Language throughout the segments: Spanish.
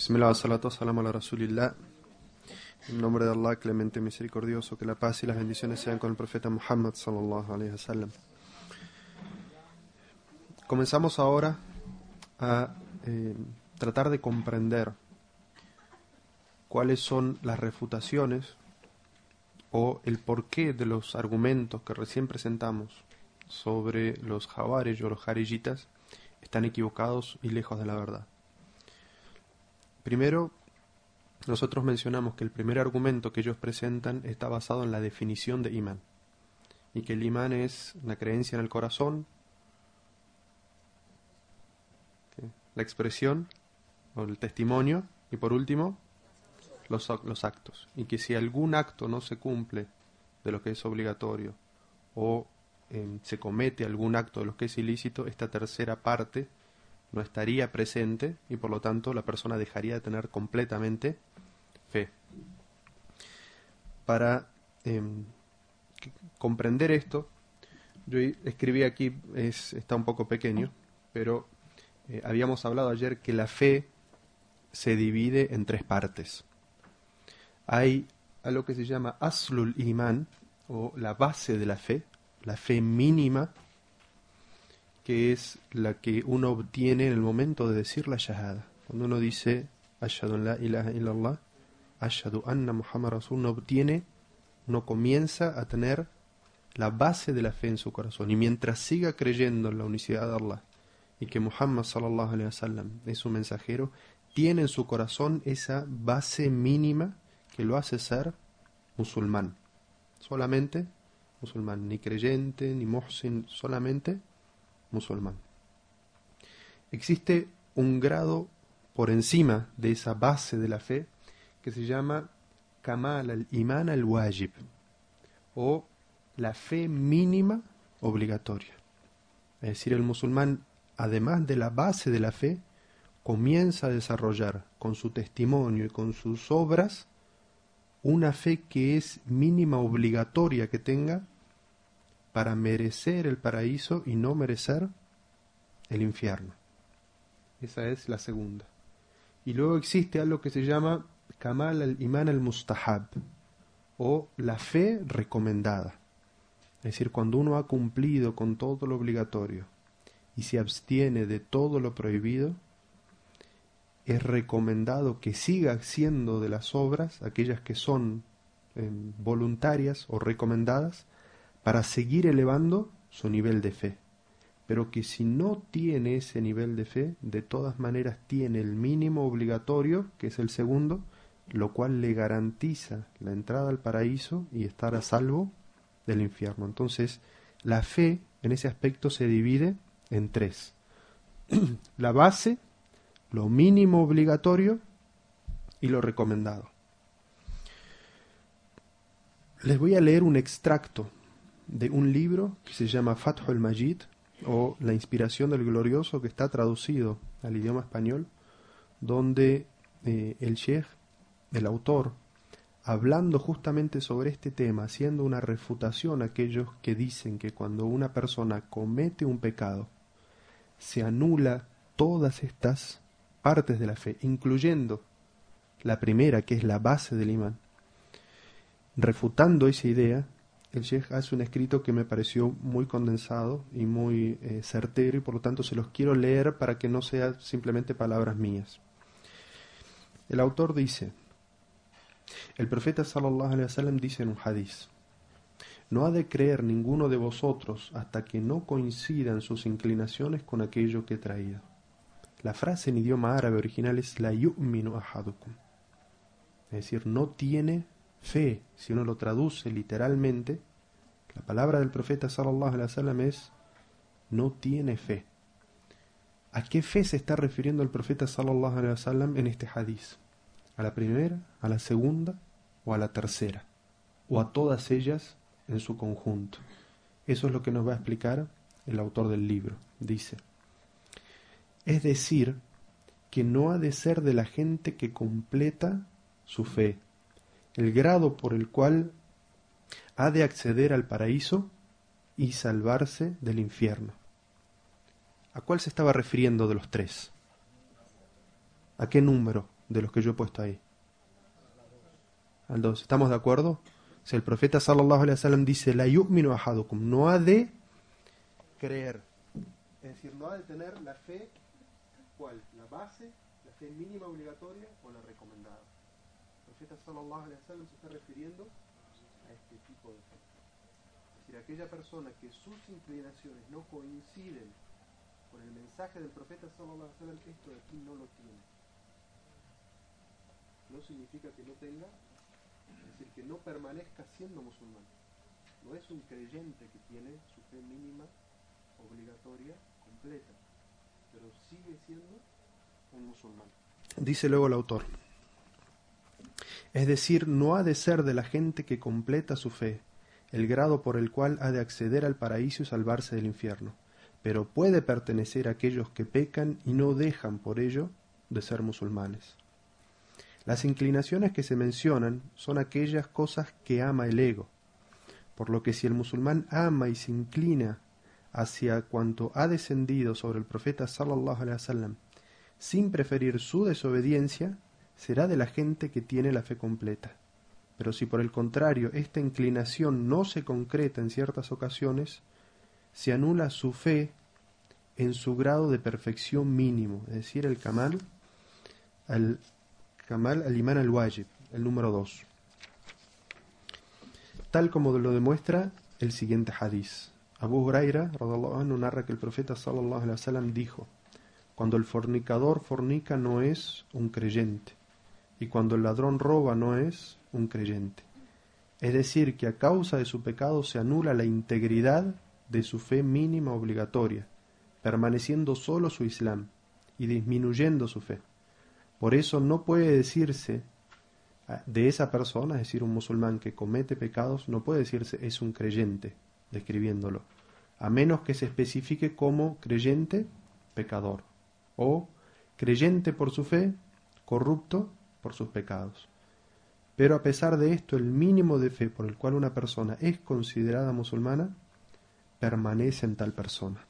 Bismillah, salatu salam ala rasulillah. En nombre de Allah, clemente misericordioso, que la paz y las bendiciones sean con el profeta Muhammad sallallahu alayhi wasallam. Comenzamos ahora a eh, tratar de comprender cuáles son las refutaciones o el porqué de los argumentos que recién presentamos sobre los jawares o los jarillitas están equivocados y lejos de la verdad. Primero, nosotros mencionamos que el primer argumento que ellos presentan está basado en la definición de imán y que el imán es la creencia en el corazón, la expresión o el testimonio y por último los, los actos. Y que si algún acto no se cumple de lo que es obligatorio o em, se comete algún acto de lo que es ilícito, esta tercera parte no estaría presente y por lo tanto la persona dejaría de tener completamente fe. Para em, comprender esto, yo escribí aquí, es, está un poco pequeño, pero eh, habíamos hablado ayer que la fe se divide en tres partes. Hay algo que se llama aslul iman, o la base de la fe, la fe mínima, que es la que uno obtiene en el momento de decir la shahada. Cuando uno dice ashadu la illallah, ashadu anna muhammad rasul, uno obtiene, uno comienza a tener la base de la fe en su corazón. Y mientras siga creyendo en la unicidad de Allah y que Muhammad sallallahu alaihi wasallam es su mensajero, tiene en su corazón esa base mínima que lo hace ser musulmán. Solamente musulmán, ni creyente, ni muhsin, solamente musulmán. Existe un grado por encima de esa base de la fe que se llama Kamal al-Iman al-Wajib o la fe mínima obligatoria. Es decir, el musulmán, además de la base de la fe, comienza a desarrollar con su testimonio y con sus obras una fe que es mínima obligatoria que tenga para merecer el paraíso y no merecer el infierno. Esa es la segunda. Y luego existe algo que se llama Kamal al-Iman al-Mustahab o la fe recomendada. Es decir, cuando uno ha cumplido con todo lo obligatorio y se abstiene de todo lo prohibido, es recomendado que siga haciendo de las obras, aquellas que son eh, voluntarias o recomendadas, para seguir elevando su nivel de fe. Pero que si no tiene ese nivel de fe, de todas maneras tiene el mínimo obligatorio, que es el segundo, lo cual le garantiza la entrada al paraíso y estar a salvo del infierno. Entonces, la fe en ese aspecto se divide en tres. la base, lo mínimo obligatorio y lo recomendado. Les voy a leer un extracto de un libro que se llama Fathul Majid o La inspiración del glorioso que está traducido al idioma español, donde eh, el sheikh, el autor, hablando justamente sobre este tema, haciendo una refutación a aquellos que dicen que cuando una persona comete un pecado, se anula todas estas partes de la fe, incluyendo la primera, que es la base del imán. Refutando esa idea, el Sheikh hace un escrito que me pareció muy condensado y muy eh, certero y por lo tanto se los quiero leer para que no sean simplemente palabras mías. El autor dice, el profeta sallallahu alaihi wasallam dice en un hadiz, no ha de creer ninguno de vosotros hasta que no coincidan sus inclinaciones con aquello que he traído. La frase en idioma árabe original es la yu'minu ahadukum. Es decir, no tiene fe, si uno lo traduce literalmente, la palabra del profeta sallallahu alaihi wasallam es no tiene fe. ¿A qué fe se está refiriendo el profeta sallallahu alaihi wasallam en este hadiz? ¿A la primera, a la segunda o a la tercera? ¿O a todas ellas en su conjunto? Eso es lo que nos va a explicar el autor del libro. Dice, es decir, que no ha de ser de la gente que completa su fe, el grado por el cual ha de acceder al paraíso y salvarse del infierno. ¿A cuál se estaba refiriendo de los tres? ¿A qué número de los que yo he puesto ahí? Al 2. ¿Estamos de acuerdo? Si el profeta sallallahu alaihi wasallam dice, la yu'minu ahadukum, no ha de creer. Es decir, no ha de tener la fe, ¿cuál? La base, la fe mínima obligatoria o la recomendada. Profeta sallallahu alaihi wasallam se está refiriendo a este tipo de fe. Es decir, aquella persona que sus inclinaciones no coinciden con el mensaje del profeta sallallahu alaihi wasallam, esto de aquí no lo tiene. No significa que no tenga es decir, que no permanezca siendo musulmán. No es un creyente que tiene su fe mínima, obligatoria, completa, pero sigue siendo un musulmán. Dice luego el autor. Es decir, no ha de ser de la gente que completa su fe el grado por el cual ha de acceder al paraíso y salvarse del infierno, pero puede pertenecer a aquellos que pecan y no dejan por ello de ser musulmanes. Las inclinaciones que se mencionan son aquellas cosas que ama el ego, por lo que si el musulmán ama y se inclina hacia cuanto ha descendido sobre el profeta sallallahu alaihi wasallam, sin preferir su desobediencia, será de la gente que tiene la fe completa. Pero si por el contrario esta inclinación no se concreta en ciertas ocasiones, se anula su fe en su grado de perfección mínimo, es decir, el kamal al Kamal al-Iman al-Wajib, el número 2. Tal como lo demuestra el siguiente hadiz. Abu Huraira narra que el profeta sallallahu alaihi wasallam dijo: Cuando el fornicador fornica no es un creyente, y cuando el ladrón roba no es un creyente. Es decir, que a causa de su pecado se anula la integridad de su fe mínima obligatoria, permaneciendo solo su Islam y disminuyendo su fe. Por eso no puede decirse ah, de esa persona, es decir, un musulmán que comete pecados, no puede decirse es un creyente, describiéndolo, a menos que se especifique como creyente pecador o creyente por su fe, corrupto por sus pecados. Pero a pesar de esto, el mínimo de fe por el cual una persona es considerada musulmana permanece en tal persona.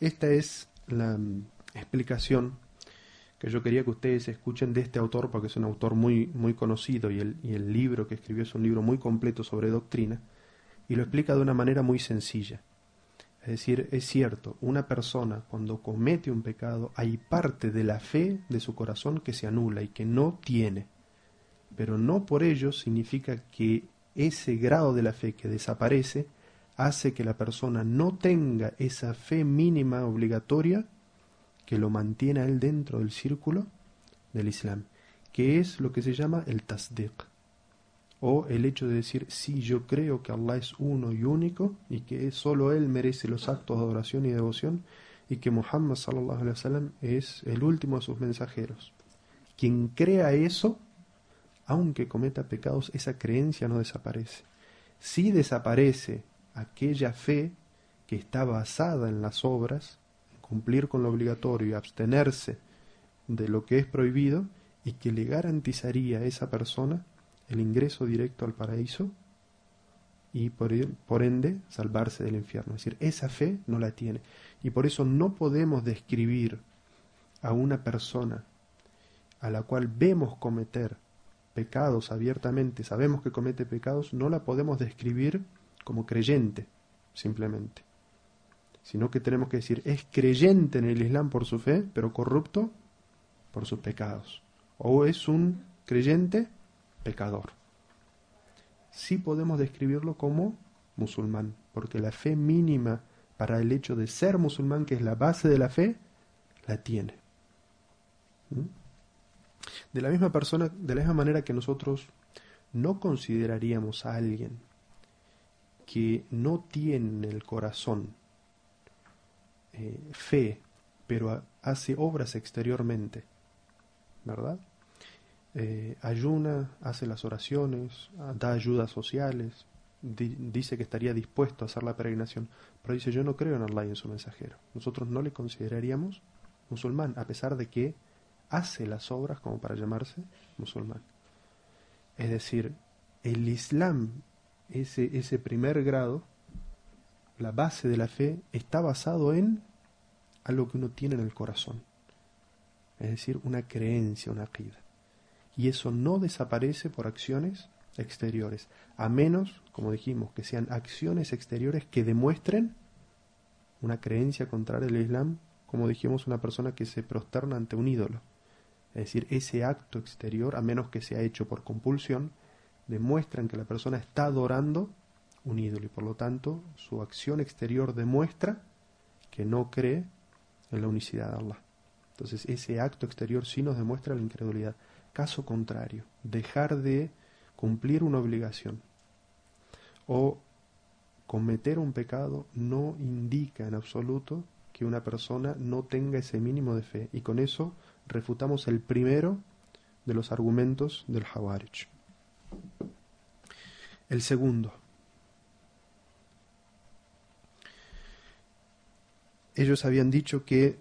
Esta es la mm, explicación que yo quería que ustedes escuchen de este autor, porque es un autor muy, muy conocido y el, y el libro que escribió es un libro muy completo sobre doctrina, y lo explica de una manera muy sencilla. Es decir, es cierto, una persona cuando comete un pecado hay parte de la fe de su corazón que se anula y que no tiene, pero no por ello significa que ese grado de la fe que desaparece hace que la persona no tenga esa fe mínima obligatoria que lo mantiene a él dentro del círculo del Islam, que es lo que se llama el tasdiq, o el hecho de decir, sí, yo creo que Allah es uno y único, y que solo Él merece los actos de adoración y devoción, y que Muhammad sallallahu alaihi wasallam es el último de sus mensajeros. Quien crea eso, aunque cometa pecados, esa creencia no desaparece. Si desaparece aquella fe que está basada en las obras, cumplir con lo obligatorio y abstenerse de lo que es prohibido y que le garantizaría a esa persona el ingreso directo al paraíso y por, ende salvarse del infierno. Es decir, esa fe no la tiene. Y por eso no podemos describir a una persona a la cual vemos cometer pecados abiertamente, sabemos que comete pecados, no la podemos describir como creyente, simplemente sino que tenemos que decir, es creyente en el Islam por su fe, pero corrupto por sus pecados. O es un creyente pecador. Sí podemos describirlo como musulmán, porque la fe mínima para el hecho de ser musulmán, que es la base de la fe, la tiene. ¿Mm? De la misma persona, de la misma manera que nosotros no consideraríamos a alguien que no tiene el corazón eh, fe, pero hace obras exteriormente, ¿verdad? Eh, ayuna, hace las oraciones, da ayudas sociales, dice que estaría dispuesto a hacer la peregrinación, pero dice yo no creo en Allah y en su mensajero. Nosotros no le consideraríamos musulmán, a pesar de que hace las obras como para llamarse musulmán. Es decir, el Islam, ese, ese primer grado, la base de la fe está basado en algo que uno tiene en el corazón. es decir, una creencia, una aqida. Y eso no desaparece por acciones exteriores, a menos, como dijimos, que sean acciones exteriores que demuestren una creencia contraria al Islam, como dijimos, una persona que se prosterna ante un ídolo. Es decir, ese acto exterior, a menos que sea hecho por compulsión, demuestran que la persona está adorando un ídolo y por lo tanto su acción exterior demuestra que no cree en la unicidad de Allah. Entonces ese acto exterior sí nos demuestra la incredulidad. Caso contrario, dejar de cumplir una obligación o cometer un pecado no indica en absoluto que una persona no tenga ese mínimo de fe. Y con eso refutamos el primero de los argumentos del Hawarij. El segundo. Ellos habían dicho que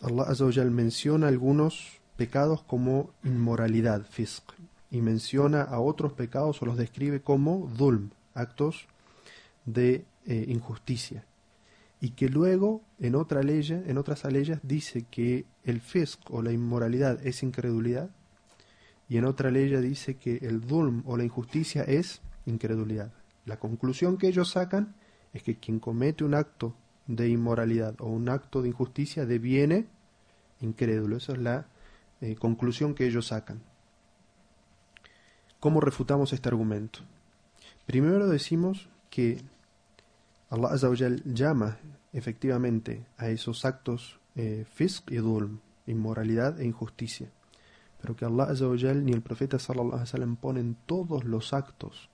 Allah menciona algunos pecados como inmoralidad, fisq, y menciona a otros pecados o los describe como dhulm, actos de eh, injusticia. Y que luego en otra ley, en otras leyes dice que el fisq o la inmoralidad es incredulidad, y en otra ley dice que el dhulm o la injusticia es incredulidad. La conclusión que ellos sacan es que quien comete un acto de inmoralidad o un acto de injusticia deviene incrédulo. Esa es la eh, conclusión que ellos sacan. ¿Cómo refutamos este argumento? Primero decimos que Allah Azawajal llama efectivamente a esos actos eh, fisq y dhulm, inmoralidad e injusticia. Pero que Allah Azawajal ni el profeta sallallahu alaihi wasallam ponen todos los actos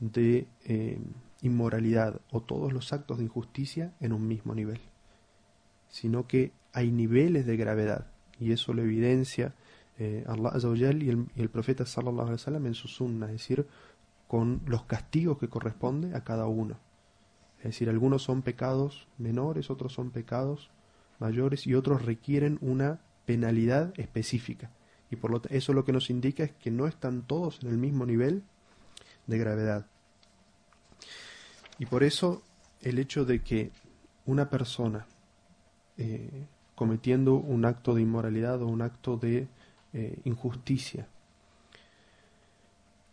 de eh, inmoralidad o todos los actos de injusticia en un mismo nivel, sino que hay niveles de gravedad y eso lo evidencia eh, Allah Azawajal y el, y el profeta sallallahu alaihi wasallam en su sunna, es decir, con los castigos que corresponde a cada uno. Es decir, algunos son pecados menores, otros son pecados mayores y otros requieren una penalidad específica. Y por lo eso lo que nos indica es que no están todos en el mismo nivel de gravedad. Y por eso el hecho de que una persona eh, cometiendo un acto de inmoralidad o un acto de eh, injusticia,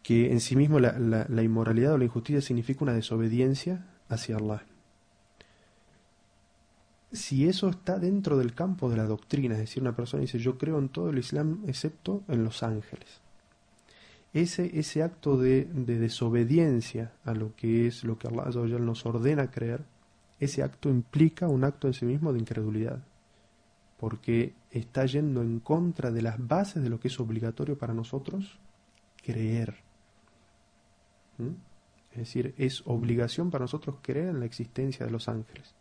que en sí mismo la, la inmoralidad o la injusticia significa una desobediencia hacia Allah. Si eso está dentro del campo de la doctrina, es decir, una persona dice yo creo en todo el Islam excepto en los ángeles. Ese, ese acto de, de desobediencia a lo que es lo que Allah nos ordena creer, ese acto implica un acto en sí mismo de incredulidad, porque está yendo en contra de las bases de lo que es obligatorio para nosotros creer. ¿Mm? Es decir, es obligación para nosotros creer en la existencia de los ángeles.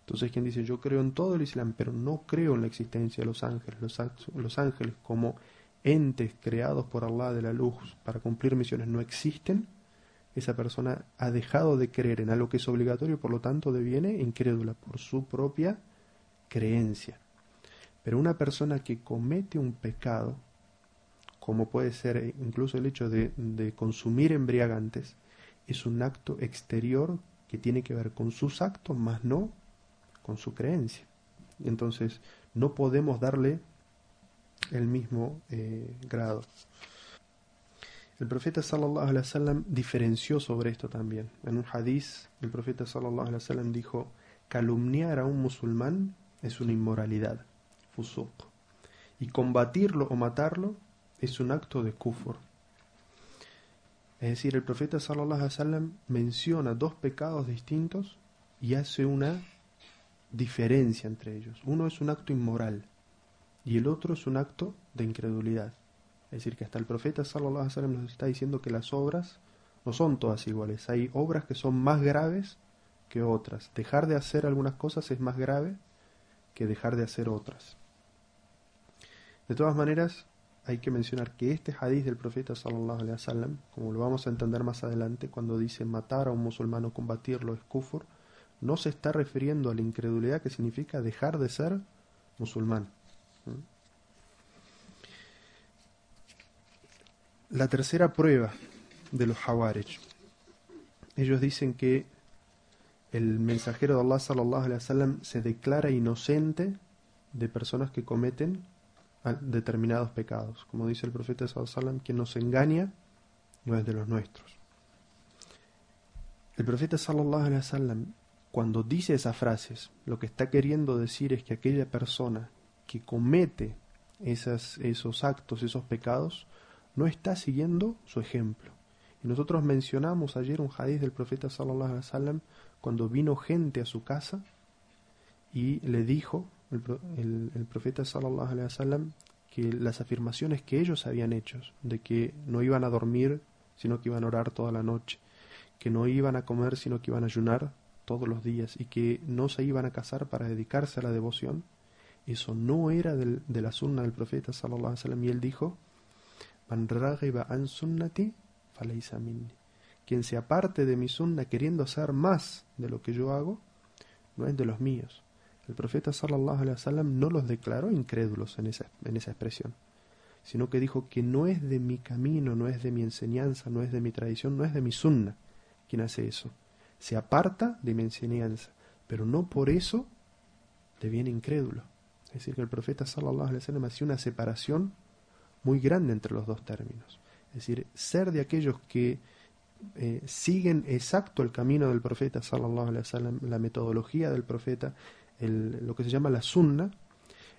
Entonces, quien dice, yo creo en todo el Islam, pero no creo en la existencia de los ángeles, los, los ángeles como entes creados por Allah de la luz para cumplir misiones no existen, esa persona ha dejado de creer en algo que es obligatorio y por lo tanto deviene incrédula por su propia creencia. Pero una persona que comete un pecado, como puede ser incluso el hecho de, de consumir embriagantes, es un acto exterior que tiene que ver con sus actos, más no con su creencia. Entonces, no podemos darle el mismo eh, grado. El profeta sallallahu alaihi wasallam diferenció sobre esto también. En un hadiz, el profeta sallallahu alaihi wasallam dijo: calumniar a un musulmán es una inmoralidad, y combatirlo o matarlo es un acto de kufur, es decir, el profeta sallallahu alaihi menciona dos pecados distintos y hace una diferencia entre ellos. Uno es un acto inmoral y el otro es un acto de incredulidad. Es decir, que hasta el profeta sallallahu alaihi nos está diciendo que las obras no son todas iguales. Hay obras que son más graves que otras. Dejar de hacer algunas cosas es más grave que dejar de hacer otras. De todas maneras, hay que mencionar que este hadith del profeta sallallahu alaihi wasallam, como lo vamos a entender más adelante, cuando dice matar a un musulmán o combatirlo es kufur, no se está refiriendo a la incredulidad que significa dejar de ser musulmán. ¿Mm? La tercera prueba de los Hawarij. Ellos dicen que el mensajero de Allah sallallahu alaihi wasallam se declara inocente de personas que cometen determinados pecados. Como dice el profeta Sallallahu quien nos engaña no es de los nuestros. El profeta Sallallahu Alaihi Wasallam, cuando dice esas frases, lo que está queriendo decir es que aquella persona que comete esas, esos actos, esos pecados, no está siguiendo su ejemplo. Y nosotros mencionamos ayer un hadith del profeta sallallahu alaihi wasallam cuando vino gente a su casa y le dijo el, profeta sallallahu alaihi wasallam que las afirmaciones que ellos habían hecho de que no iban a dormir sino que iban a orar toda la noche, que no iban a comer sino que iban a ayunar todos los días y que no se iban a casar para dedicarse a la devoción, eso no era del, de la sunna del profeta sallallahu alaihi wasallam y él dijo Man an sunnati Quien se aparte de mi sunna queriendo hacer más de lo que yo hago, no es de los míos. El profeta sallallahu alaihi wasallam no los declaró incrédulos en esa, en esa expresión, sino que dijo que no es de mi camino, no es de mi enseñanza, no es de mi tradición, no es de mi sunna quien hace eso. Se aparta de mi enseñanza, pero no por eso deviene incrédulo. Es decir, que el profeta sallallahu alaihi wasallam hacía una separación muy grande entre los dos términos. Es decir, ser de aquellos que eh, siguen exacto el camino del profeta, sallallahu alaihi wasallam, la metodología del profeta, lo que se llama la sunna,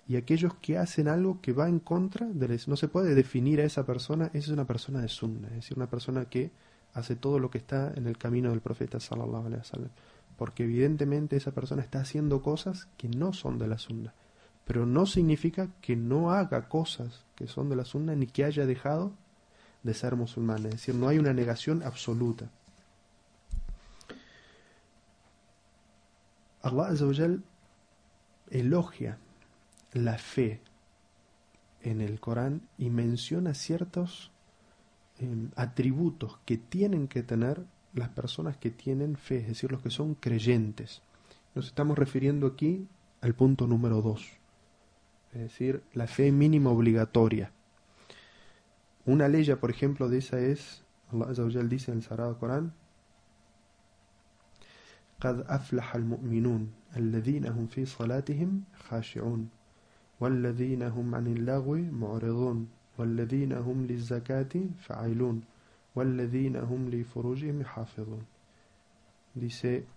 y aquellos que hacen algo que va en contra de no se puede definir a esa persona, esa es una persona de sunna, es decir, una persona que hace todo lo que está en el camino del profeta sallallahu alaihi wasallam, porque evidentemente esa persona está haciendo cosas que no son de la sunna pero no significa que no haga cosas que son de la sunna ni que haya dejado de ser musulmán. Es decir, no hay una negación absoluta. Allah elogia la fe en el Corán y menciona ciertos em, atributos que tienen que tener las personas que tienen fe, es decir, los que son creyentes. Nos estamos refiriendo aquí al punto número 2 es decir, la fe mínima obligatoria. Una ley, por ejemplo, de esa es, Allah dice en el Sagrado Corán, قد أفلح المؤمنون الذين هم في صلاتهم خاشعون والذين هم عن اللغو معرضون والذين هم للزكاة فعيلون والذين هم لفروجهم حافظون Dice,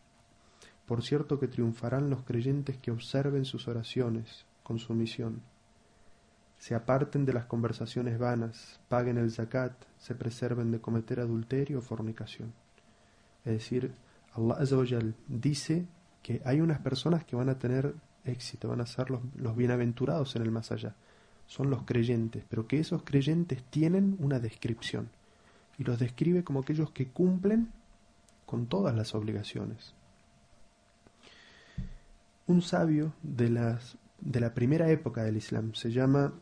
por cierto que triunfarán los creyentes que observen sus oraciones, con su misión. Se aparten de las conversaciones vanas, paguen el zakat, se preserven de cometer adulterio o fornicación. Es decir, Allah dice que hay unas personas que van a tener éxito, van a ser los, los bienaventurados en el más allá. Son los creyentes, pero que esos creyentes tienen una descripción. Y los describe como aquellos que cumplen con todas las obligaciones. Un sabio de las de la primera época del Islam. Se llama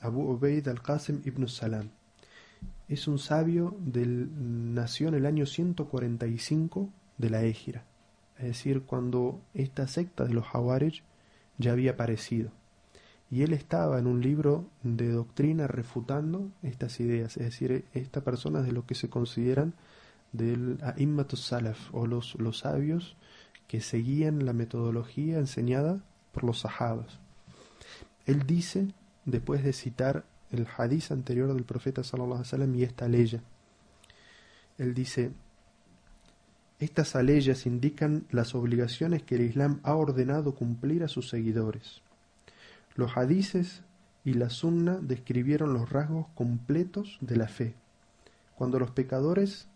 Abu Ubaid al-Qasim ibn Salam. Es un sabio del, nació en el año 145 de la Égira, es decir, cuando esta secta de los Hawarij ya había aparecido. Y él estaba en un libro de doctrina refutando estas ideas, es decir, esta persona de lo que se consideran del A'immatus Salaf o los, los sabios que seguían la metodología enseñada por los sahabas. Él dice, después de citar el hadiz anterior del profeta sallallahu alaihi wasallam y esta ley, él dice, estas leyes indican las obligaciones que el Islam ha ordenado cumplir a sus seguidores. Los hadices y la sunna describieron los rasgos completos de la fe. Cuando los pecadores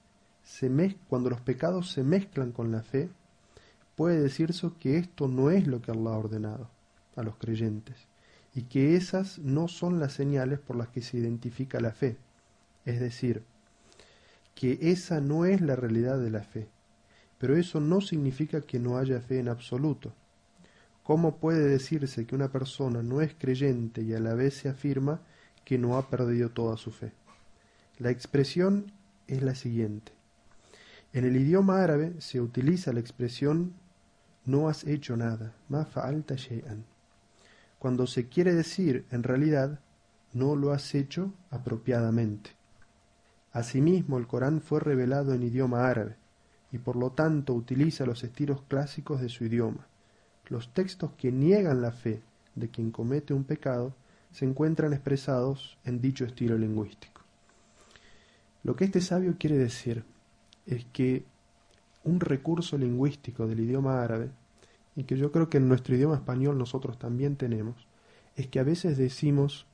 se cuando los pecados se mezclan con la fe, puede decirse que esto no es lo que Allah ha ordenado a los creyentes y que esas no son las señales por las que se identifica la fe. Es decir, que esa no es la realidad de la fe. Pero eso no significa que no haya fe en absoluto. ¿Cómo puede decirse que una persona no es creyente y a la vez se afirma que no ha perdido toda su fe? La expresión es la siguiente. En el idioma árabe se utiliza la expresión no has hecho nada, ma fa'alta shay'an cuando se quiere decir en realidad no lo has hecho apropiadamente. Asimismo, el Corán fue revelado en idioma árabe y por lo tanto utiliza los estilos clásicos de su idioma. Los textos que niegan la fe de quien comete un pecado se encuentran expresados en dicho estilo lingüístico. Lo que este sabio quiere decir es que un recurso lingüístico del idioma árabe, y que yo creo que en nuestro idioma español nosotros también tenemos, es que a veces decimos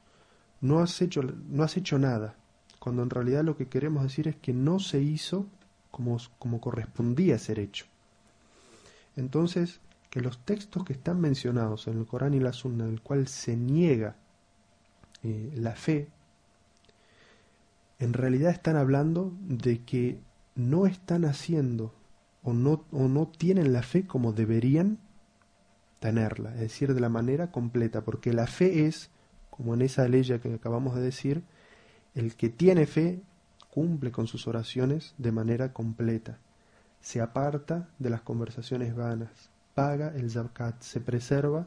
no has hecho, no has hecho nada, cuando en realidad lo que queremos decir es que no se hizo como, como correspondía ser hecho. Entonces, que los textos que están mencionados en el Corán y la Sunna, en el cual se niega eh, la fe, en realidad están hablando de que no están haciendo o no, o no tienen la fe como deberían tenerla, es decir, de la manera completa, porque la fe es, como en esa ley que acabamos de decir, el que tiene fe cumple con sus oraciones de manera completa, se aparta de las conversaciones vanas, paga el zakat, se preserva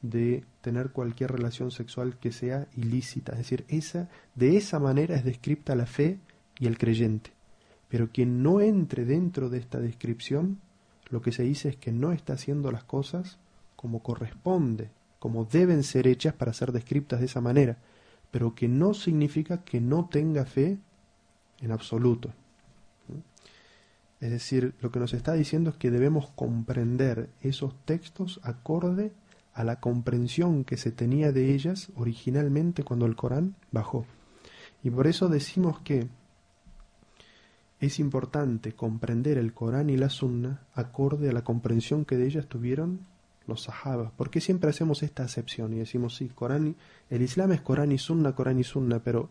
de tener cualquier relación sexual que sea ilícita. Es decir, esa, de esa manera es descripta la fe y el creyente. Pero quien no entre dentro de esta descripción, lo que se dice es que no está haciendo las cosas como corresponde, como deben ser hechas para ser descriptas de esa manera, pero que no significa que no tenga fe en absoluto. Es decir, lo que nos está diciendo es que debemos comprender esos textos acorde a la comprensión que se tenía de ellas originalmente cuando el Corán bajó. Y por eso decimos que es importante comprender el Corán y la Sunna acorde a la comprensión que de ellas tuvieron los sahabas. ¿Por qué siempre hacemos esta acepción y decimos, sí, Corán el Islam es Corán y Sunna, Corán y Sunna, pero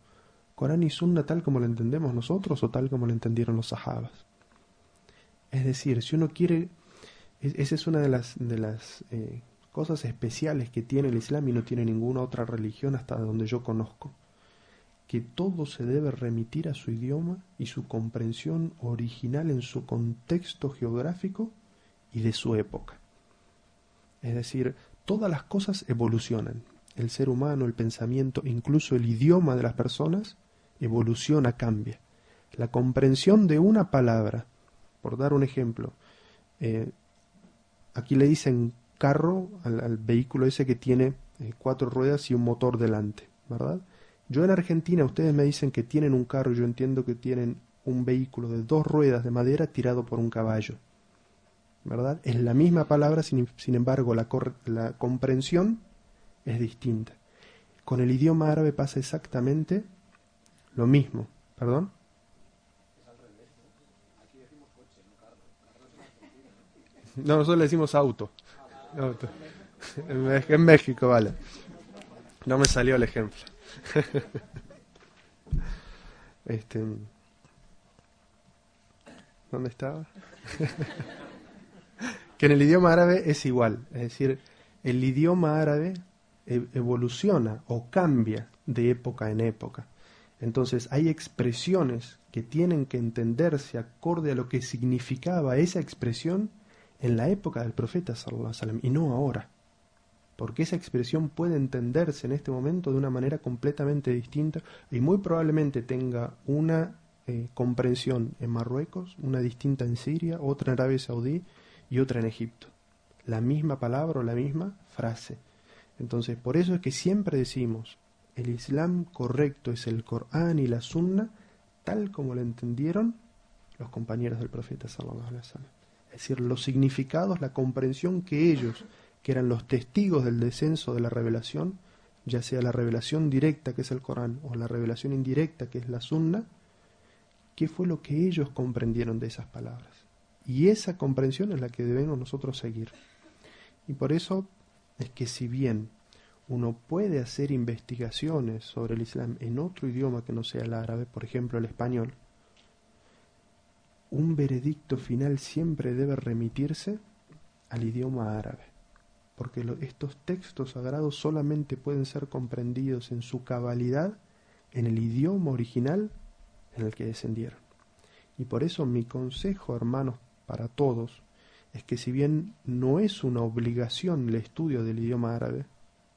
Corán y Sunna tal como lo entendemos nosotros o tal como lo entendieron los sahabas? Es decir, si uno quiere, esa es una de las, de las eh, cosas especiales que tiene el Islam y no tiene ninguna otra religión hasta donde yo conozco, que todo se debe remitir a su idioma y su comprensión original en su contexto geográfico y de su época. Es decir, todas las cosas evolucionan. El ser humano, el pensamiento, incluso el idioma de las personas, evoluciona, cambia. La comprensión de una palabra, por dar un ejemplo, eh, aquí le dicen carro al, vehículo ese que tiene eh, cuatro ruedas y un motor delante, ¿verdad? Yo en Argentina, ustedes me dicen que tienen un carro, yo entiendo que tienen un vehículo de dos ruedas de madera tirado por un caballo. ¿verdad? Es la misma palabra, sin, embargo, la, la comprensión es distinta. Con el idioma árabe pasa exactamente lo mismo. ¿Perdón? No, nosotros le decimos auto. En México, vale. No me salió el ejemplo. Este, ¿Dónde estaba? que en el idioma árabe es igual, es decir, el idioma árabe e-, evoluciona o cambia de época en época. Entonces hay expresiones que tienen que entenderse acorde a lo que significaba esa expresión en la época del profeta sallallahu y no ahora. Porque esa expresión puede entenderse en este momento de una manera completamente distinta y muy probablemente tenga una eh, comprensión en Marruecos, una distinta en Siria, otra en Arabia Saudí y otra en Egipto. La misma palabra o la misma frase. Entonces, por eso es que siempre decimos, el Islam correcto es el Corán y la Sunna, tal como lo entendieron los compañeros del profeta sallallahu alaihi wasallam. Es decir, los significados, la comprensión que ellos, que eran los testigos del descenso de la revelación, ya sea la revelación directa que es el Corán o la revelación indirecta que es la Sunna, qué fue lo que ellos comprendieron de esas palabras. Y esa comprensión es la que debemos nosotros seguir. Y por eso es que si bien uno puede hacer investigaciones sobre el Islam en otro idioma que no sea el árabe, por ejemplo el español, un veredicto final siempre debe remitirse al idioma árabe, porque estos textos sagrados solamente pueden ser comprendidos en su cabalidad en el idioma original en el que descendieron. Y por eso mi consejo, hermanos para todos es que si bien no es una obligación el estudio del idioma árabe,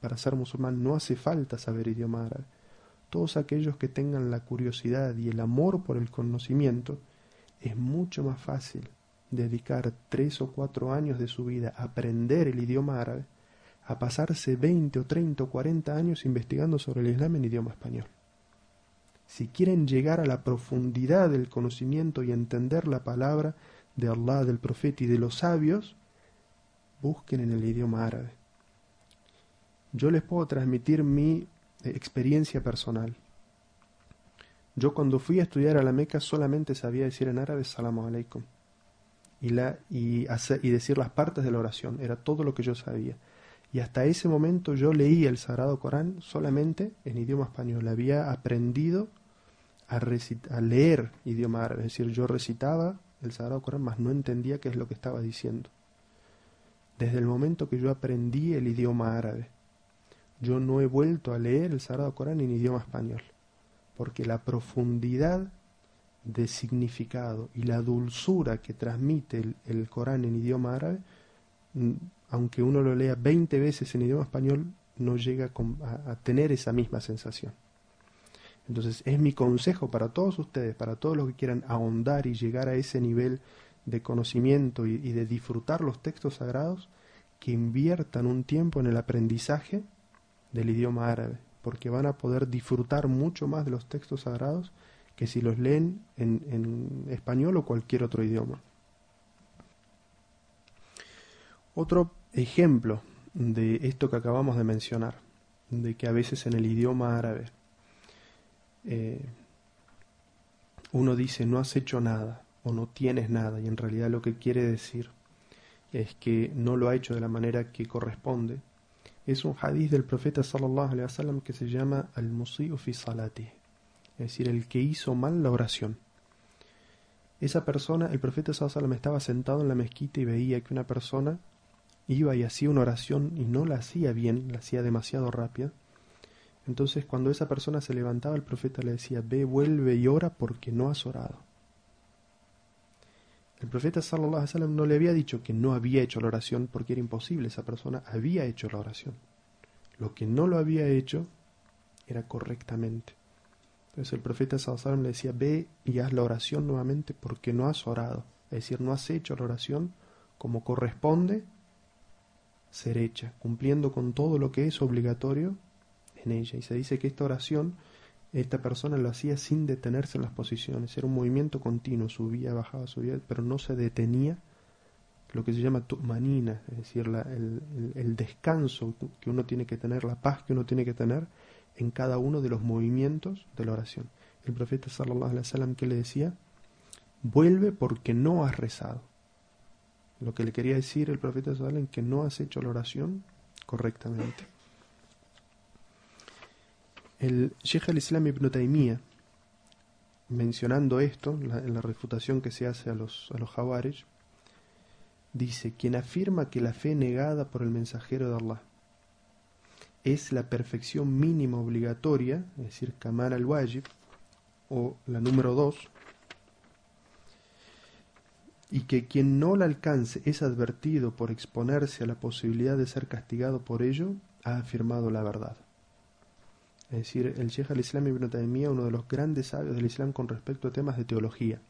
para ser musulmán no hace falta saber idioma árabe. Todos aquellos que tengan la curiosidad y el amor por el conocimiento, es mucho más fácil dedicar tres o cuatro años de su vida a aprender el idioma árabe, a pasarse 20 o 30 o 40 años investigando sobre el Islam en idioma español. Si quieren llegar a la profundidad del conocimiento y entender la palabra de Allah, del profeta y de los sabios, busquen en el idioma árabe. Yo les puedo transmitir mi eh, experiencia personal. Yo cuando fui a estudiar a la Meca solamente sabía decir en árabe Salamu alaikum y, decir las partes de la oración, era todo lo que yo sabía. Y hasta ese momento yo leía el Sagrado Corán solamente en idioma español. Había aprendido a, a leer idioma árabe, es decir, yo recitaba el Sagrado Corán, mas no entendía qué es lo que estaba diciendo. Desde el momento que yo aprendí el idioma árabe, yo no he vuelto a leer el Sagrado Corán en idioma español, porque la profundidad de significado y la dulzura que transmite el, Corán en idioma árabe, mm, aunque uno lo lea 20 veces en idioma español, no llega a, a tener esa misma sensación. Entonces es mi consejo para todos ustedes, para todos los que quieran ahondar y llegar a ese nivel de conocimiento y, y, de disfrutar los textos sagrados, que inviertan un tiempo en el aprendizaje del idioma árabe, porque van a poder disfrutar mucho más de los textos sagrados que si los leen en, español o cualquier otro idioma. Otro ejemplo de esto que acabamos de mencionar, de que a veces en el idioma árabe eh, uno dice no has hecho nada o no tienes nada y en realidad lo que quiere decir es que no lo ha hecho de la manera que corresponde. Es un hadith del profeta sallallahu alaihi wasallam que se llama al-musi'u fi salati es decir, el que hizo mal la oración. Esa persona, el profeta Sallallahu estaba sentado en la mezquita y veía que una persona iba y hacía una oración y no la hacía bien, la hacía demasiado rápida. Entonces cuando esa persona se levantaba, el profeta le decía, ve, vuelve y ora porque no has orado. El profeta sallallahu no le había dicho que no había hecho la oración porque era imposible, esa persona había hecho la oración. Lo que no lo había hecho era correctamente. Entonces el profeta Sallallahu le decía, ve y haz la oración nuevamente porque no has orado. Es decir, no has hecho la oración como corresponde ser hecha, cumpliendo con todo lo que es obligatorio en ella. Y se dice que esta oración, esta persona lo hacía sin detenerse en las posiciones. Era un movimiento continuo, subía, bajaba, subía, pero no se detenía lo que se llama manina, es decir, el descanso que uno tiene que tener, la paz que uno tiene que tener en cada uno de los movimientos de la oración. El profeta sallallahu alaihi wasallam que le decía, vuelve porque no has rezado. Lo que le quería decir el profeta sallallahu que no has hecho la oración correctamente. El Sheikh al-Islam ibn Taymiyyah, mencionando esto, en la refutación que se hace a los, a los dice, quien afirma que la fe negada por el mensajero de Allah es la perfección mínima obligatoria, es decir, Kamal al-Wajib, o la número dos, y que quien no la alcance es advertido por exponerse a la posibilidad de ser castigado por ello, ha afirmado la verdad. Es decir, el Sheikh al-Islam ibn Taymiyyah, uno de los grandes sabios del Islam con respecto a temas de teología,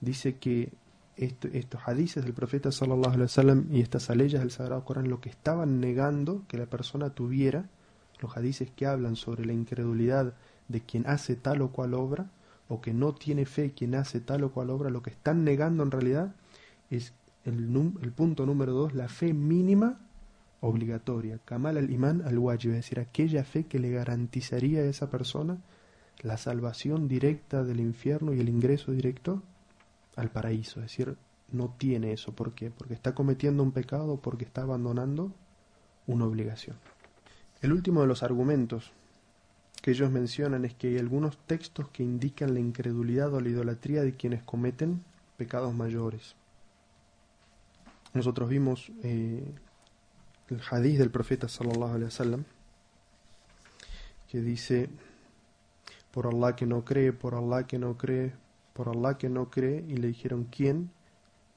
dice que estos hadices del profeta sallallahu alaihi wasallam y estas aleyas del Sagrado Corán lo que estaban negando que la persona tuviera, los hadices que hablan sobre la incredulidad de quien hace tal o cual obra, o que no tiene fe quien hace tal o cual obra, lo que están negando en realidad es el, el punto número dos, la fe mínima obligatoria, kamal al imán al wajib, es decir, aquella fe que le garantizaría a esa persona la salvación directa del infierno y el ingreso directo al paraíso. Es decir, no tiene eso. ¿Por qué? Porque está cometiendo un pecado, porque está abandonando una obligación. El último de los argumentos que ellos mencionan es que hay algunos textos que indican la incredulidad o la idolatría de quienes cometen pecados mayores. Nosotros vimos eh, el hadith del profeta sallallahu alaihi wasallam que dice por Allah que no cree, por Allah que no cree, por Allah que no cree, y le dijeron, ¿quién?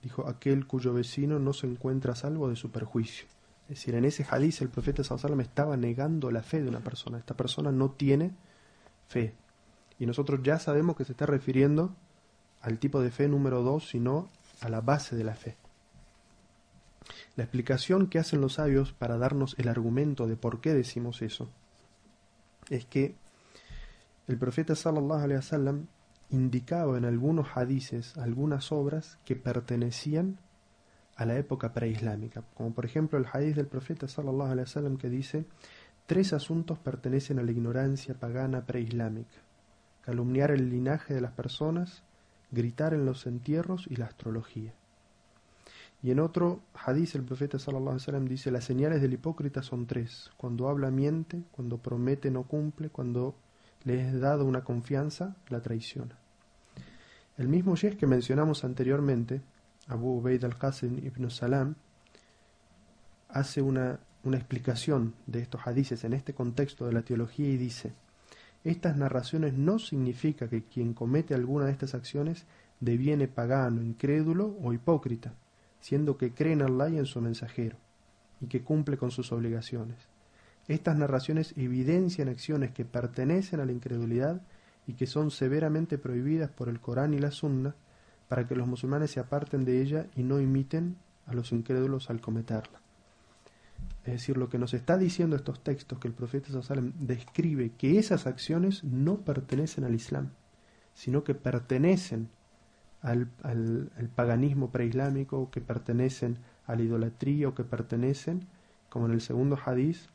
Dijo, aquel cuyo vecino no se encuentra a salvo de su perjuicio. Es decir, en ese hadiz el profeta sallallahu estaba negando la fe de una persona. Esta persona no tiene fe. Y nosotros ya sabemos que se está refiriendo al tipo de fe número dos, sino a la base de la fe. La explicación que hacen los sabios para darnos el argumento de por qué decimos eso es que el profeta sallallahu alaihi wasallam indicaba en algunos hadices algunas obras que pertenecían a la época preislámica, como por ejemplo el hadith del profeta sallallahu alaihi wasallam que dice tres asuntos pertenecen a la ignorancia pagana preislámica: calumniar el linaje de las personas, gritar en los entierros y la astrología. Y en otro hadith el profeta sallallahu alaihi wasallam dice las señales del hipócrita son tres: cuando habla miente, cuando promete no cumple, cuando le es dado una confianza, la traiciona. El mismo Sheikh que mencionamos anteriormente, Abu Ubaid al-Qasim ibn Salam, hace una, una explicación de estos hadices en este contexto de la teología y dice: Estas narraciones no significa que quien comete alguna de estas acciones deviene pagano, incrédulo o hipócrita siendo que cree en Allah y en su mensajero, y que cumple con sus obligaciones. Estas narraciones evidencian acciones que pertenecen a la incredulidad y que son severamente prohibidas por el Corán y la Sunna para que los musulmanes se aparten de ella y no imiten a los incrédulos al cometerla. Es decir, lo que nos está diciendo estos textos que el profeta Sallam describe que esas acciones no pertenecen al Islam, sino que pertenecen al, paganismo preislámico, que pertenecen a la idolatría o que pertenecen, como en el segundo hadiz,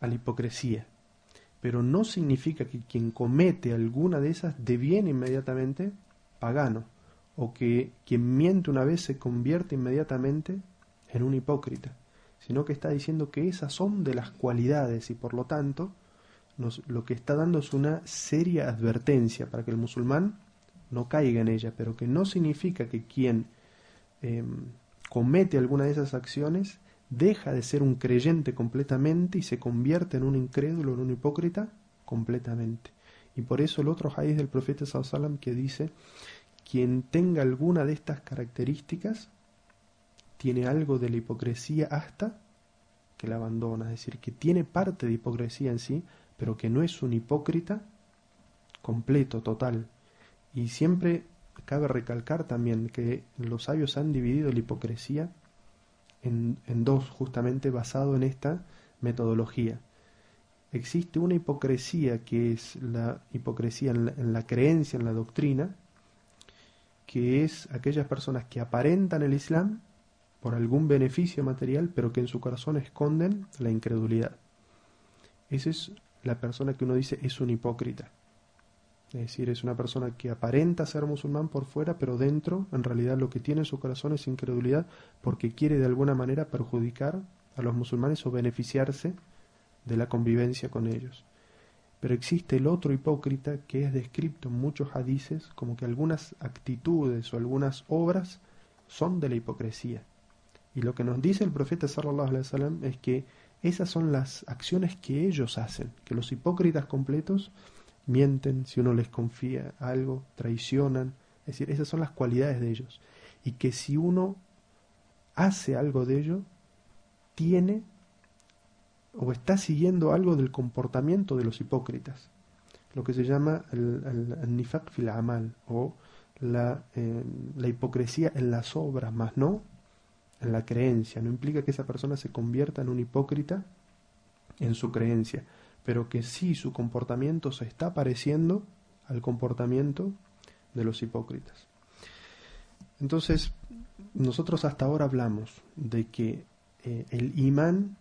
a la hipocresía. Pero no significa que quien comete alguna de esas deviene inmediatamente pagano, o que quien miente una vez se convierte inmediatamente en un hipócrita, sino que está diciendo que esas son de las cualidades y por lo tanto lo que está dando es una seria advertencia para que el musulmán no caiga en ella, pero que no significa que quien em, comete alguna de esas acciones deja de ser un creyente completamente y se convierte en un incrédulo, en un hipócrita completamente. Y por eso el otro hadith del profeta sallam que dice, quien tenga alguna de estas características tiene algo de la hipocresía hasta que la abandona, es decir, que tiene parte de hipocresía en sí, pero que no es un hipócrita completo, total, y siempre cabe recalcar también que los sabios han dividido la hipocresía en, dos, justamente basado en esta metodología. Existe una hipocresía que es la hipocresía en la, en la creencia, en la doctrina, que es aquellas personas que aparentan el Islam por algún beneficio material, pero que en su corazón esconden la incredulidad. Esa es la persona que uno dice es un hipócrita. Es decir, es una persona que aparenta ser musulmán por fuera, pero dentro, en realidad, lo que tiene en su corazón es incredulidad porque quiere de alguna manera perjudicar a los musulmanes o beneficiarse de la convivencia con ellos. Pero existe el otro hipócrita que es descrito en muchos hadices como que algunas actitudes o algunas obras son de la hipocresía. Y lo que nos dice el profeta sallallahu alaihi wasallam es que esas son las acciones que ellos hacen, que los hipócritas completos mienten, si uno les confía algo, traicionan. Es decir, esas son las cualidades de ellos. Y que si uno hace algo de ello, tiene o está siguiendo algo del comportamiento de los hipócritas, lo que se llama el, el, fil amal o la, eh, la hipocresía en las obras, más no en la creencia. No implica que esa persona se convierta en un hipócrita en su creencia, pero que sí su comportamiento se está pareciendo al comportamiento de los hipócritas. Entonces, nosotros hasta ahora hablamos de que eh, el imán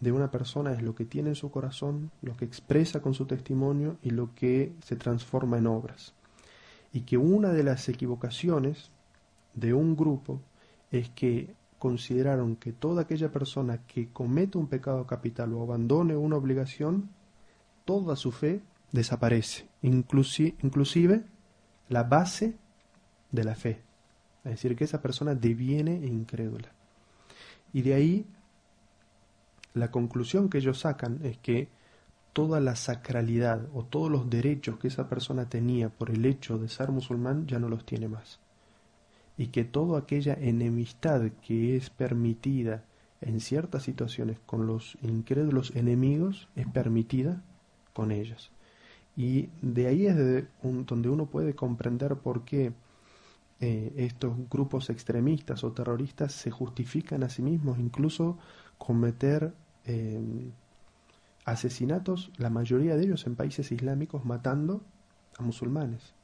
de una persona es lo que tiene en su corazón, lo que expresa con su testimonio y lo que se transforma en obras. Y que una de las equivocaciones de un grupo es que consideraron que toda aquella persona que comete un pecado capital o abandone una obligación toda su fe desaparece, inclusive la base de la fe. Es decir, que esa persona deviene incrédula. Y de ahí la conclusión que ellos sacan es que toda la sacralidad o todos los derechos que esa persona tenía por el hecho de ser musulmán ya no los tiene más. Y que toda aquella enemistad que es permitida en ciertas situaciones con los incrédulos enemigos es permitida con ellos. Y de ahí es de donde uno puede comprender por qué eh, estos grupos extremistas o terroristas se justifican a sí mismos, incluso cometer em, asesinatos, la mayoría de ellos en países islámicos, matando a musulmanes.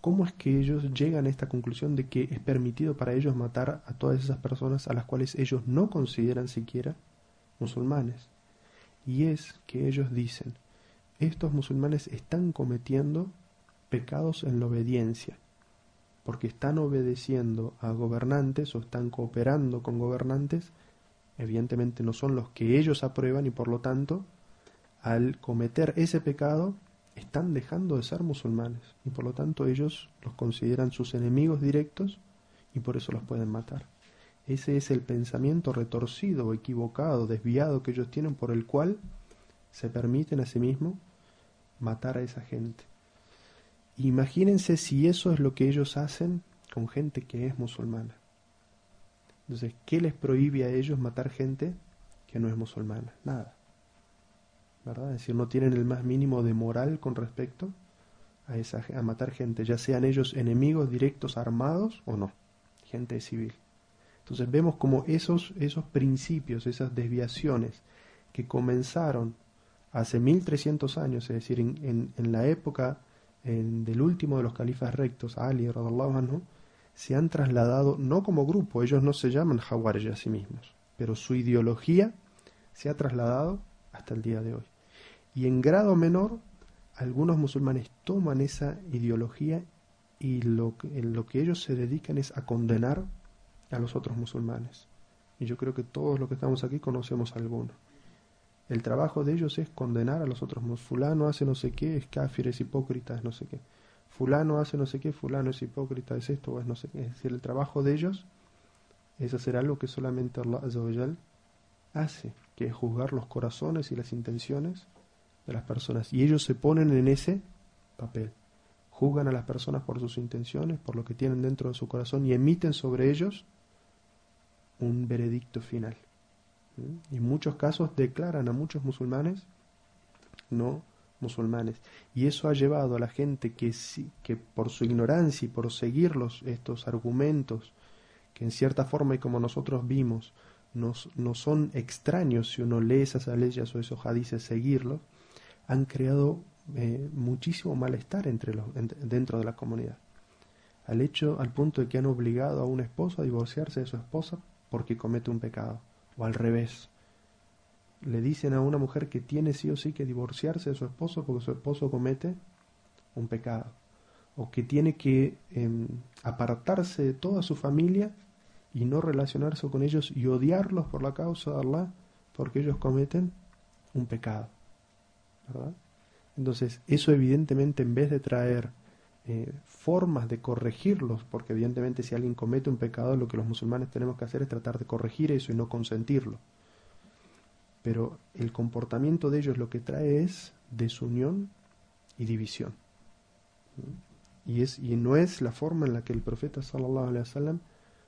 ¿Cómo es que ellos llegan a esta conclusión de que es permitido para ellos matar a todas esas personas a las cuales ellos no consideran siquiera musulmanes? Y es que ellos dicen, estos musulmanes están cometiendo pecados en la obediencia, porque están obedeciendo a gobernantes o están cooperando con gobernantes, evidentemente no son los que ellos aprueban y por lo tanto, al cometer ese pecado, están dejando de ser musulmanes y por lo tanto ellos los consideran sus enemigos directos y por eso los pueden matar. Ese es el pensamiento retorcido, equivocado, desviado que ellos tienen por el cual se permiten a sí mismos matar a esa gente. Imagínense si eso es lo que ellos hacen con gente que es musulmana. Entonces, ¿qué les prohíbe a ellos matar gente que no es musulmana? Nada. ¿Verdad? Es decir, no tienen el más mínimo de moral con respecto a, esa, a matar gente, ya sean ellos enemigos directos armados o no, gente civil. Entonces vemos como esos, esos principios, esas desviaciones que comenzaron hace 1300 años, es decir, en, en la época del último de los califas rectos, Ali anhu, se han trasladado no como grupo, ellos no se llaman Hawarij a sí mismos, pero su ideología se ha trasladado hasta el día de hoy. Y en grado menor, algunos musulmanes toman esa ideología y lo, en lo que ellos se dedican es a condenar a los otros musulmanes. Y yo creo que todos los que estamos aquí conocemos alguno. El trabajo de ellos es condenar a los otros. Fulano hace no sé qué, es kafir, es hipócrita, es no sé qué. Fulano hace no sé qué, fulano es hipócrita, es esto es no sé qué. Es decir, el trabajo de ellos es hacer algo que solamente Allah hace, que es juzgar los corazones y las intenciones de las personas. Y ellos se ponen en ese papel. Juzgan a las personas por sus intenciones, por lo que tienen dentro de su corazón y emiten sobre ellos un veredicto final. Y en muchos casos declaran a muchos musulmanes no musulmanes. Y eso ha llevado a la gente que, que por su ignorancia y por seguir estos argumentos, que en cierta forma y como nosotros vimos, nos, no son extraños si uno lee esas leyes o esos hadices, seguirlos, han creado eh, muchísimo malestar entre los, dentro de la comunidad. Al hecho, al punto de que han obligado a un esposo a divorciarse de su esposa porque comete un pecado o al revés. Le dicen a una mujer que tiene sí o sí que divorciarse de su esposo porque su esposo comete un pecado, o que tiene que em, apartarse de toda su familia y no relacionarse con ellos y odiarlos por la causa de Allah porque ellos cometen un pecado. ¿verdad? Entonces, eso evidentemente en vez de traer eh, formas de corregirlos, porque evidentemente si alguien comete un pecado, lo que los musulmanes tenemos que hacer es tratar de corregir eso y no consentirlo. Pero el comportamiento de ellos lo que trae es desunión y división. Y, es, y no es la forma en la que el profeta sallallahu alaihi wasallam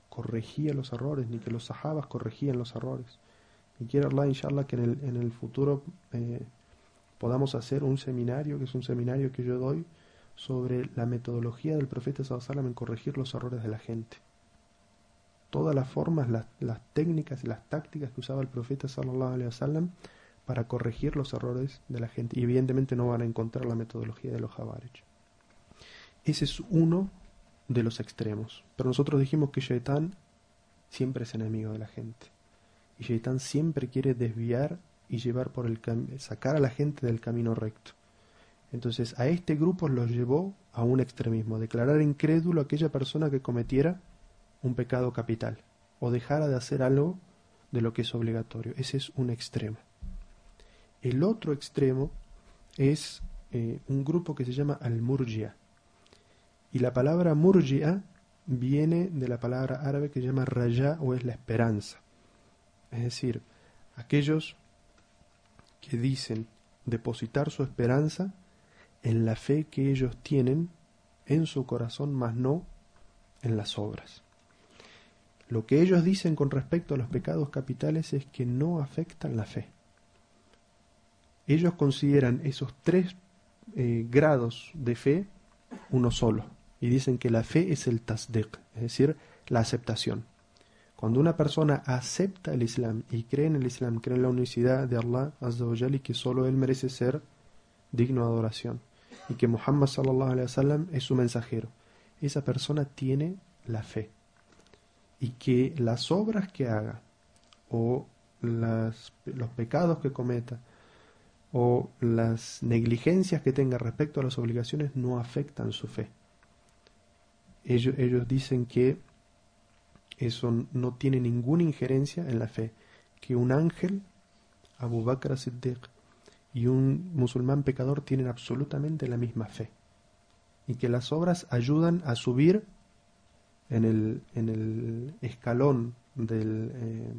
corregía los errores, ni que los sahabas corregían los errores. Y quiero Allah, inshallah, que en el, en el futuro eh, podamos hacer un seminario, que es un seminario que yo doy, sobre la metodología del profeta Sallallahu en corregir los errores de la gente. Todas las formas, las, técnicas y las tácticas que usaba el profeta Sallallahu para corregir los errores de la gente. Y evidentemente no van a encontrar la metodología de los Javarech. Ese es uno de los extremos. Pero nosotros dijimos que Shaitán siempre es enemigo de la gente. Y Shaitán siempre quiere desviar y llevar por el sacar a la gente del camino recto. Entonces a este grupo los llevó a un extremismo, declarar incrédulo a aquella persona que cometiera un pecado capital o dejara de hacer algo de lo que es obligatorio. Ese es un extremo. El otro extremo es eh, un grupo que se llama al-Murjia. Y la palabra Murjia viene de la palabra árabe que se llama Raya o es la esperanza. Es decir, aquellos que dicen depositar su esperanza en la fe que ellos tienen en su corazón, más no en las obras. Lo que ellos dicen con respecto a los pecados capitales es que no afectan la fe. Ellos consideran esos tres eh, grados de fe uno solo. y dicen que la fe es el tasdiq, es decir, la aceptación. Cuando una persona acepta el Islam y cree en el Islam, cree en la unicidad de Allah Azza y que solo Él merece ser digno de adoración y que Muhammad sallallahu alaihi wasallam es su mensajero, esa persona tiene la fe. Y que las obras que haga o los pecados que cometa o las negligencias que tenga respecto a las obligaciones no afectan su fe. Ellos, ellos dicen que eso no tiene ninguna injerencia en la fe, que un ángel, Abu Bakr Siddiq, y un musulmán pecador tienen absolutamente la misma fe, y que las obras ayudan a subir en el, en el escalón del, eh,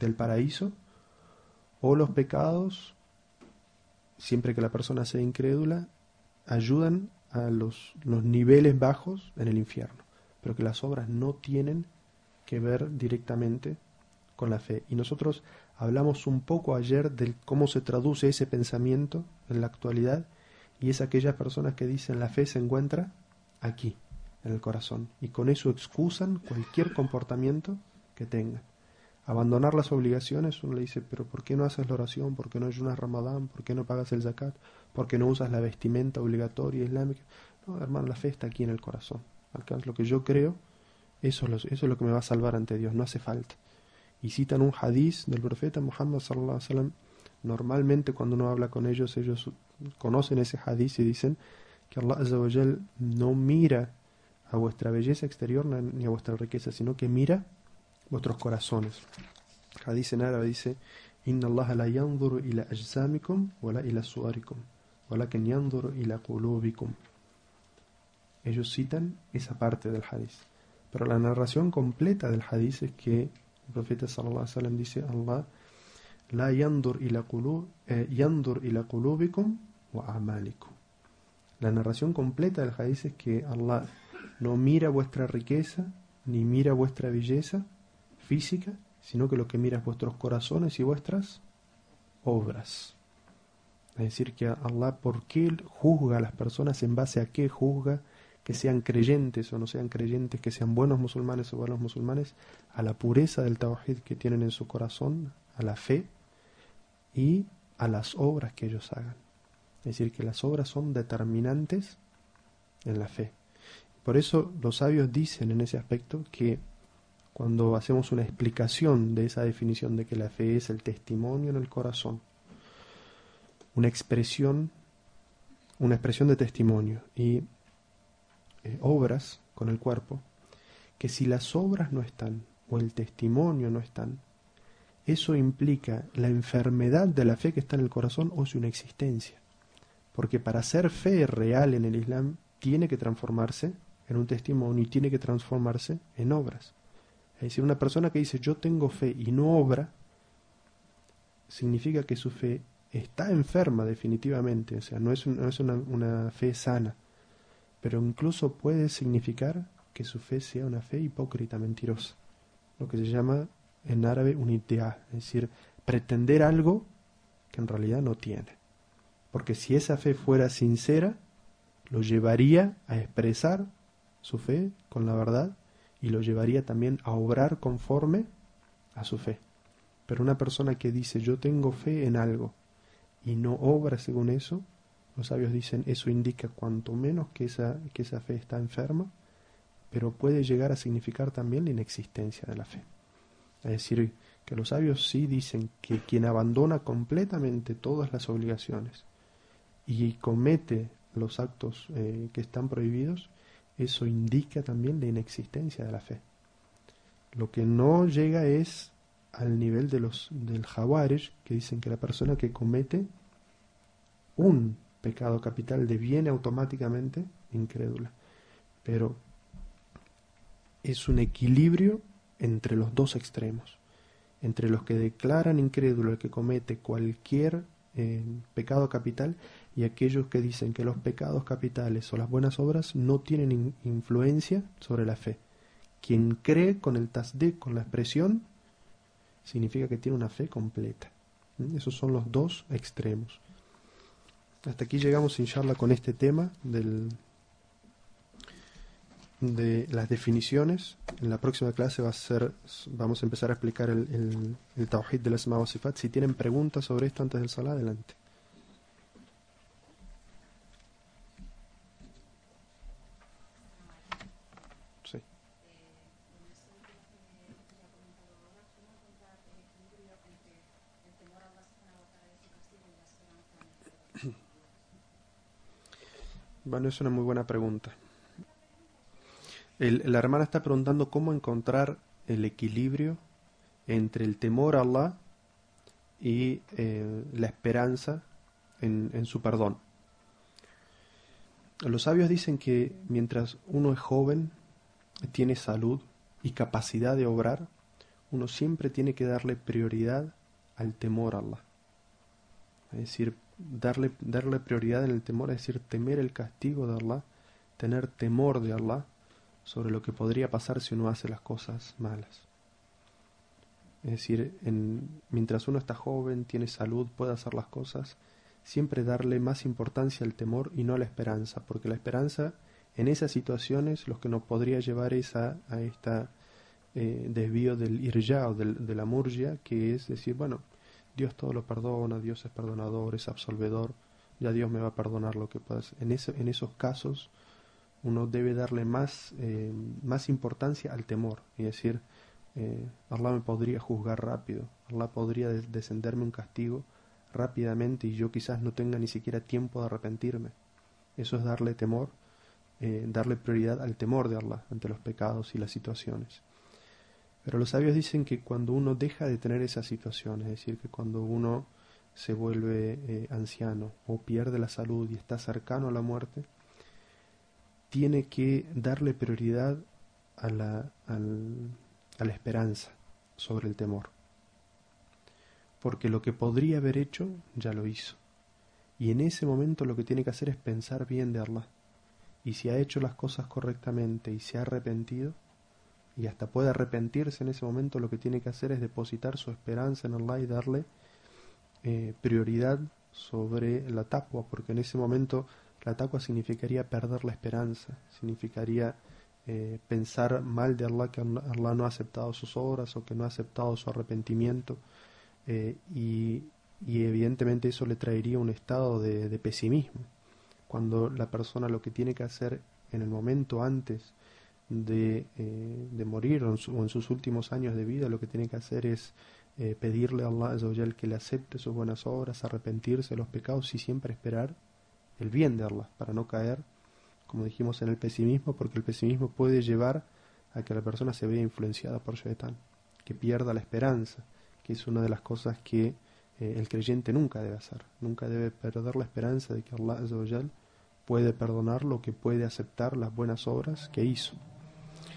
del paraíso, o los pecados, siempre que la persona sea incrédula, ayudan a los, los niveles bajos en el infierno, pero que las obras no tienen que ver directamente con la fe. Y nosotros hablamos un poco ayer de cómo se traduce ese pensamiento en la actualidad y es aquellas personas que dicen la fe se encuentra aquí, en el corazón, y con eso excusan cualquier comportamiento que tengan. Abandonar las obligaciones, uno le dice, pero ¿por qué no haces la oración? ¿Por qué no ayunas Ramadán? ¿Por qué no pagas el zakat? ¿Por qué no usas la vestimenta obligatoria islámica? No, hermano, la fe está aquí en el corazón. Lo que yo creo eso, es lo que me va a salvar ante Dios, no hace falta. Y citan un hadiz del profeta Muhammad sallallahu alaihi wasallam. Normalmente cuando uno habla con ellos, ellos conocen ese hadiz y dicen que Allah no mira a vuestra belleza exterior ni a vuestra riqueza, sino que mira vuestros corazones. Hadiz en árabe dice: Inna Allah la yanzuru ila ajsamikum wala ila suarikum, walakin yanzuru ila qulubikum. Ellos citan esa parte del hadiz. Pero la narración completa del hadith es que el profeta sallallahu alaihi wasallam dice Allah la yandur ila qulub eh, yandur ila qulubikum wa amalikum. La narración completa del hadith es que Allah no mira vuestra riqueza ni mira vuestra belleza física, sino que lo que mira es vuestros corazones y vuestras obras. Es decir, que Allah, ¿por qué juzga a las personas? ¿En base a qué juzga? Que sean creyentes o no sean creyentes, que sean buenos musulmanes o buenos musulmanes, a la pureza del tawhid que tienen en su corazón, a la fe y a las obras que ellos hagan. Es decir, que las obras son determinantes en la fe. Por eso los sabios dicen en ese aspecto que cuando hacemos una explicación de esa definición de que la fe es el testimonio en el corazón, una expresión, una expresión de testimonio y eh, obras con el cuerpo, que si las obras no están o el testimonio no están, eso implica la enfermedad de la fe que está en el corazón o su inexistencia. Porque para ser fe real en el Islam tiene que transformarse en un testimonio y tiene que transformarse en obras. Es decir, una persona que dice yo tengo fe y no obra, significa que su fe está enferma definitivamente, o sea, no es, no es una, una fe sana pero incluso puede significar que su fe sea una fe hipócrita, mentirosa, lo que se llama en árabe un idea, es decir, pretender algo que en realidad no tiene. Porque si esa fe fuera sincera, lo llevaría a expresar su fe con la verdad y lo llevaría también a obrar conforme a su fe. Pero una persona que dice yo tengo fe en algo y no obra según eso, los sabios dicen eso indica cuanto menos que esa, que esa fe está enferma, pero puede llegar a significar también la inexistencia de la fe. Es decir, que los sabios sí dicen que quien abandona completamente todas las obligaciones y comete los actos eh, que están prohibidos, eso indica también la inexistencia de la fe. Lo que no llega es al nivel de los del Jawares, que dicen que la persona que comete un pecado capital deviene automáticamente incrédula. Pero es un equilibrio entre los dos extremos, entre los que declaran incrédulo el que comete cualquier eh, pecado capital y aquellos que dicen que los pecados capitales o las buenas obras no tienen influencia sobre la fe. Quien cree con el tasde, con la expresión, significa que tiene una fe completa. ¿Mm? Esos son los dos extremos. Hasta aquí llegamos, inshallah, con este tema del, de las definiciones. En la próxima clase va a ser, vamos a empezar a explicar el, el, el Tawhid de la Asma Sifat. Si tienen preguntas sobre esto antes del Salah, adelante. Bueno, es una muy buena pregunta. La hermana está preguntando cómo encontrar el equilibrio entre el temor a Allah y eh, la esperanza en, en, su perdón. Los sabios dicen que mientras uno es joven, tiene salud y capacidad de obrar, uno siempre tiene que darle prioridad al temor a Allah. Es decir, darle, darle prioridad en el temor, es decir, temer el castigo de Allah, tener temor de Allah sobre lo que podría pasar si uno hace las cosas malas. Es decir, en, mientras uno está joven, tiene salud, puede hacer las cosas, siempre darle más importancia al temor y no a la esperanza, porque la esperanza en esas situaciones lo que nos podría llevar es a, eh, desvío del irja o del, de la murgia, que es decir, bueno, Dios todo lo perdona, Dios es perdonador, es absolvedor, ya Dios me va a perdonar lo que pasa. En, ese, en esos casos uno debe darle más, eh, más importancia al temor, y decir, eh, Allah me podría juzgar rápido, Allah podría descenderme un castigo rápidamente y yo quizás no tenga ni siquiera tiempo de arrepentirme. Eso es darle temor, eh, darle prioridad al temor de Allah ante los pecados y las situaciones. Pero los sabios dicen que cuando uno deja de tener esa situación, es decir, que cuando uno se vuelve eh, anciano o pierde la salud y está cercano a la muerte, tiene que darle prioridad a la, a la esperanza sobre el temor. Porque lo que podría haber hecho, ya lo hizo. Y en ese momento lo que tiene que hacer es pensar bien de Allah. Y si ha hecho las cosas correctamente y se ha arrepentido, y hasta puede arrepentirse en ese momento, lo que tiene que hacer es depositar su esperanza en Allah y darle eh, prioridad sobre la taqwa, porque en ese momento la taqwa significaría perder la esperanza, significaría eh, pensar mal de Allah, que Allah no ha aceptado sus obras o que no ha aceptado su arrepentimiento. Eh, y, y, evidentemente eso le traería un estado de, de, pesimismo. Cuando la persona lo que tiene que hacer en el momento antes de, eh, de morir o en, sus últimos años de vida, lo que tiene que hacer es eh, pedirle a Allah que le acepte sus buenas obras, arrepentirse de los pecados y siempre esperar el bien de Allah, para no caer, como dijimos, en el pesimismo, porque el pesimismo puede llevar a que la persona se vea influenciada por Shaitan, que pierda la esperanza, que es una de las cosas que eh, el creyente nunca debe hacer, nunca debe perder la esperanza de que Allah puede perdonarlo, que puede aceptar las buenas obras que hizo.